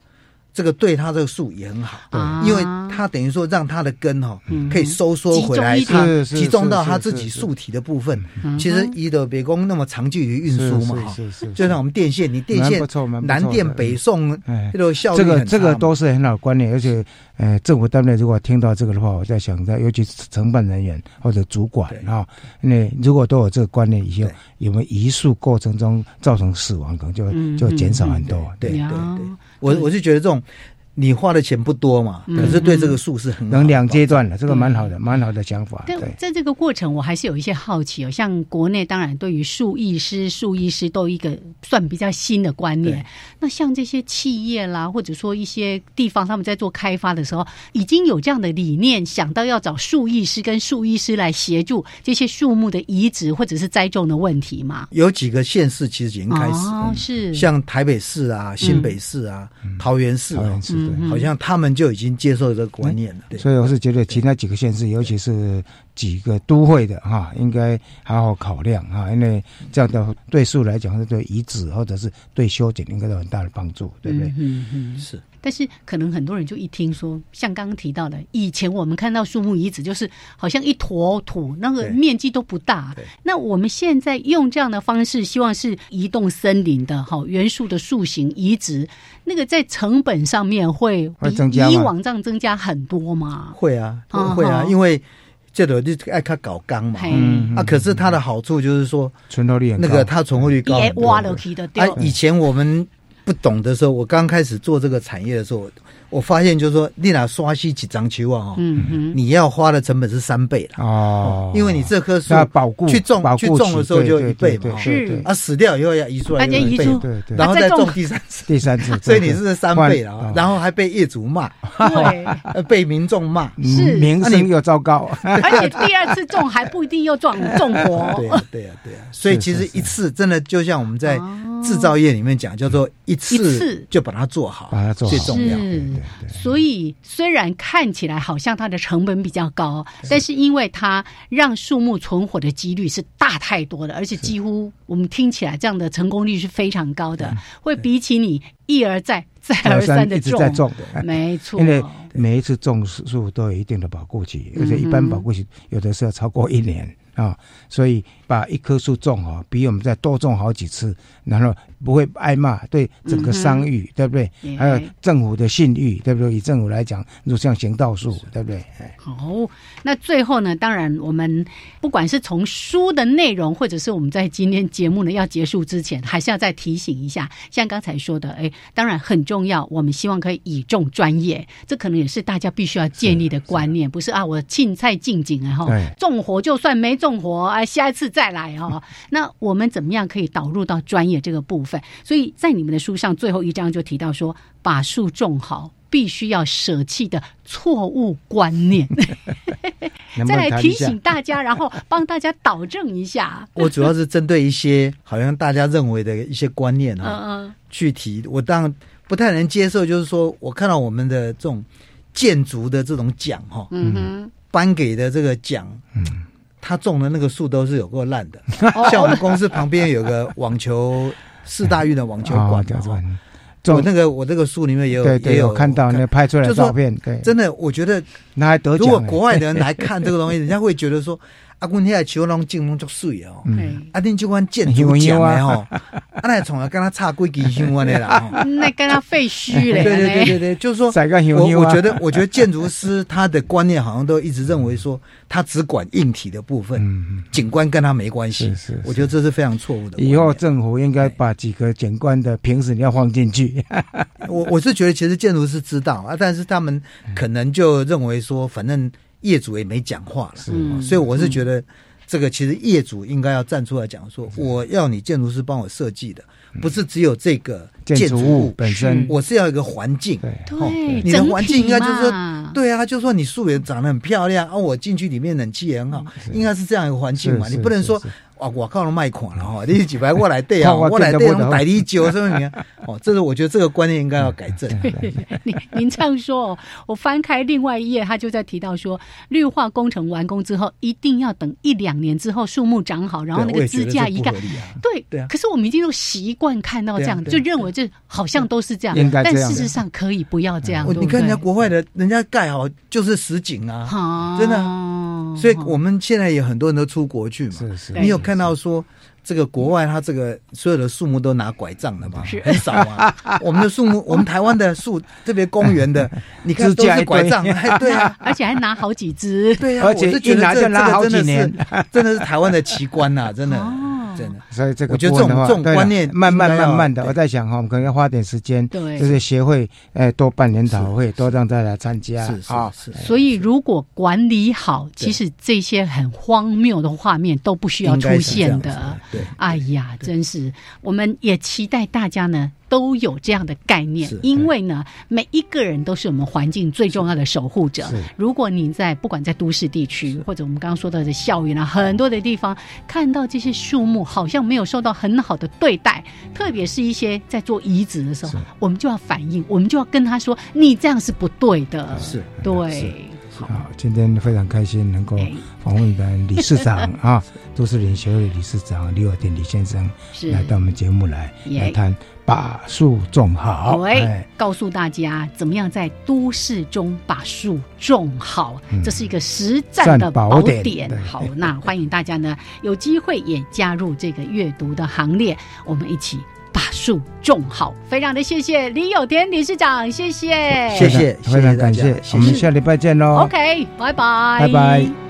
这个对它这个树也很好，啊因为它等于说让它的根哈嗯。可以收缩回来，它集中到它自己是树体的部分。嗯其实移的别工那么长距离运输嘛，哈是是。就像我们电线，你电线南电北送哎。这个效率这个这个都是很好的观念，而且呃，政府单位如果听到这个的话，我在想，在尤其是承办人员或者主管啊，那如果都有这个观念，以后有没有移树过程中造成死亡，可能就嗯就减少很多。对对呀对，我我是觉得这种你花的钱不多嘛，嗯可是对这个树是很能两阶段的，这个蛮好的，蛮好的想法。但对，在这个过程，我还是有一些好奇哦。像国内当然对于树艺师、树艺师都有一个算比较新的观念。那像这些企业啦，或者说一些地方，他们在做开发的时候，已经有这样的理念，想到要找树艺师跟树医师来协助这些树木的移植或者是栽种的问题嘛？有几个县市其实已经开始了哦，是像台北市啊、新北市啊、桃园市啊桃园，市好像他们就已经接受这个观念了。所以我是觉得其他几个县市，尤其是几个都会的哈，应该好好考量哈，因为这样的对树来讲，是对遗址或者是对修剪应该有很大的帮助，对不对？嗯嗯是。但是可能很多人就一听说，像刚刚提到的，以前我们看到树木移植就是好像一坨土，那个面积都不大。那我们现在用这样的方式，希望是移动森林的哈元素的树形移植，那个在成本上面会比会增加吗以往这样增加很多吗？会啊，嗯会啊，好因为这个就爱看搞钢嘛。嗯啊，可是它的好处就是说，存活率很。那个它存活率你高挖了去的啊，，以前我们不懂的时候，我刚开始做这个产业的时候，我发现就是说，你拿刷新几张球啊，哈，嗯哼，你要花的成本是三倍了。哦，因为你这棵树要保护去种去种的时候就一倍嘛，是。啊，死掉以后要移出来大又一倍，家移出，对对然后啊再种第三次，第三次，所以你是三倍了然后还被业主骂，对，呃被民众骂。是。嗯名声又糟糕。而且第二次种还不一定又种种活，对呀，对呀，对呀。所以其实一次真的就像我们在哦制造业里面讲，叫做一一次。次就把它做好，把它做好。最重要。对对对所以虽然看起来好像它的成本比较高，但是因为它让树木存活的几率是大太多的，而且几乎我们听起来这样的成功率是非常高的，会比起你一而再、再而三的一直在种。的。没错，因为每一次种树都有一定的保护期，而且一般保护期有的是要超过一年啊，所以把一棵树种好，比我们再多种好几次，然后不会挨骂，对整个商誉，对不对？还有政府的信誉，对不对？以政府来讲，就像行道树，对不对？好，那最后呢？当然，我们不管是从书的内容，或者是我们在今天节目呢要结束之前，还是要再提醒一下，像刚才说的，哎，当然很重要。我们希望可以倚重专业，这可能也是大家必须要建立的观念，不是啊？我青菜进井啊，哈，种活就算没种活，哎，下一次再来哦。那我们怎么样可以导入到专业这个部分？所以在你们的书上最后一章就提到说，把树种好。必须要舍弃的错误观念，再来提醒大家，然后帮大家导正一下。我主要是针对一些好像大家认为的一些观念哈，去提。我当然不太能接受，就是说我看到我们的这种建筑的这种奖哈，嗯哼，颁给的这个奖，嗯，他种的那个树都是有够烂的。像我们公司旁边有个网球四大运的网球馆。我那个我这个树里面也有也有看到那拍出来的照片，对，真的我觉得那还得奖。如果国外的人来看这个东西，人家会觉得说。啊，阮遐树拢种拢足水哦，啊，恁就款建筑奖的吼，啊，那从来跟他差几支香安的啦，那跟他废墟嘞。对对对对对，就是说，我我觉得，我觉得建筑师他的观念好像都一直认为说，他只管硬体的部分，景观跟他没关系。是是，我觉得这是非常错误的。以后政府应该把几个景观的平时要放进去。我我是觉得，其实建筑师知道啊，但是他们可能就认为说，反正。业主也没讲话了，所以我是觉得这个其实业主应该要站出来讲说，我要你建筑师帮我设计的，不是只有这个建筑物本身，我是要一个环境，对，你的环境应该就是说，对啊，就说你树也长得很漂亮啊，我进去里面冷气也很好，应该是这样一个环境嘛，你不能说。哇！我靠，了卖款了哈！你几百过来对啊，我来对用代理酒是不是？哦，这是我觉得这个观念应该要改正。您您这样说，我翻开另外一页，他就在提到说，绿化工程完工之后，一定要等一两年之后树木长好，然后那个支架一盖。对对啊。可是我们已经都习惯看到这样，就认为这好像都是这样。但事实上可以不要这样。你看人家国外的，人家盖好就是实景啊，真的。所以我们现在有很多人都出国去嘛，是是。你有？看到说这个国外，它这个所有的树木都拿拐杖的嘛，很少啊。我们的树木，我们台湾的树，特别公园的，你看都是拐杖，对啊，而且还拿好几只，对啊。而且一拿就拿好几年，真的是台湾的奇观呐，真的。真的，所以这个我觉得这种这种观念，慢慢慢慢的，我在想哈，我们可能要花点时间，对，就是协会，哎，多办研讨会，多让大家参加，是是是。所以如果管理好，其实这些很荒谬的画面都不需要出现的。对，哎呀，真是，我们也期待大家呢。都有这样的概念，因为呢，每一个人都是我们环境最重要的守护者。如果你在不管在都市地区，或者我们刚刚说到的校园啊，很多的地方看到这些树木好像没有受到很好的对待，特别是一些在做移植的时候，我们就要反应，我们就要跟他说，你这样是不对的。是对。好，今天非常开心能够访问的理事长 啊，都市林协会理事长李尔典李先生来到我们节目来来谈把树种好。对，告诉大家怎么样在都市中把树种好，这是一个实战的宝典。好，那欢迎大家呢 有机会也加入这个阅读的行列，我们一起。把树种好，非常的谢谢李有田理事长，谢谢，谢谢，非常感谢，我们下礼拜见喽。OK，拜拜，拜拜。